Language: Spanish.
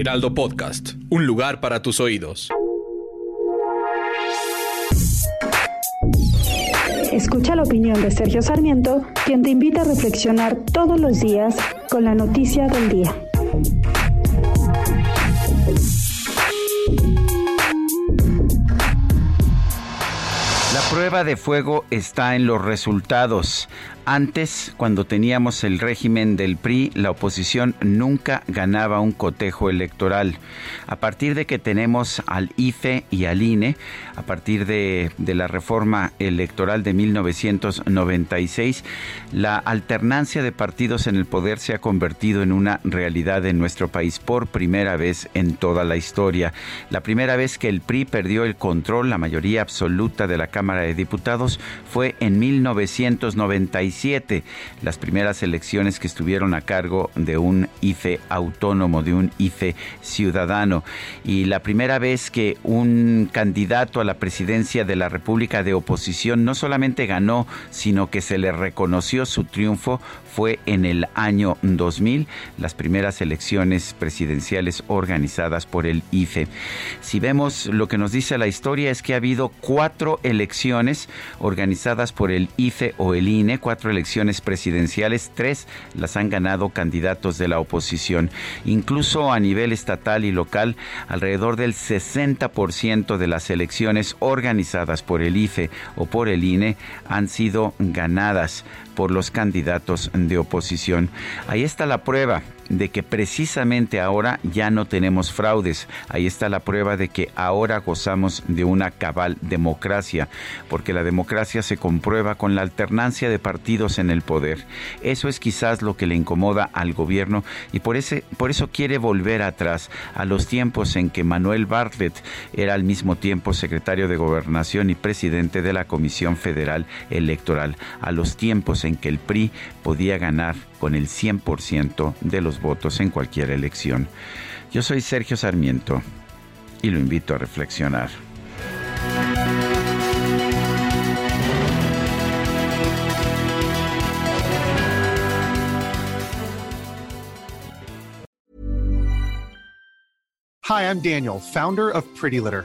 Heraldo Podcast, un lugar para tus oídos. Escucha la opinión de Sergio Sarmiento, quien te invita a reflexionar todos los días con la noticia del día. La prueba de fuego está en los resultados. Antes, cuando teníamos el régimen del PRI, la oposición nunca ganaba un cotejo electoral. A partir de que tenemos al IFE y al INE, a partir de, la reforma electoral de 1996, la alternancia de partidos en el poder se ha convertido en una realidad en nuestro país por primera vez en toda la historia. La primera vez que el PRI perdió el control, la mayoría absoluta de la Cámara de Diputados, fue en 1997 las primeras elecciones que estuvieron a cargo de un IFE autónomo, de un IFE ciudadano. Y la primera vez que un candidato a la presidencia de la República de oposición no solamente ganó, sino que se le reconoció su triunfo fue en el año 2000, las primeras elecciones presidenciales organizadas por el IFE. Si vemos lo que nos dice la historia es que ha habido cuatro elecciones organizadas por el IFE o el INE, cuatro elecciones presidenciales, tres las han ganado candidatos de la oposición. Incluso a nivel estatal y local, alrededor del 60% de las elecciones organizadas por el IFE o por el INE han sido ganadas por los candidatos de oposición. Ahí está la prueba de que precisamente ahora ya no tenemos fraudes. Ahí está la prueba de que ahora gozamos de una cabal democracia, porque la democracia se comprueba con la alternancia de partidos en el poder. Eso es quizás lo que le incomoda al gobierno y por, ese, por eso quiere volver atrás a los tiempos en que Manuel Bartlett era al mismo tiempo secretario de Gobernación y presidente de la Comisión Federal Electoral, a los tiempos en que el PRI podía ganar con el 100% de los votos en cualquier elección. Yo soy Sergio Sarmiento y lo invito a reflexionar. Hi, I'm Daniel, founder of Pretty Litter.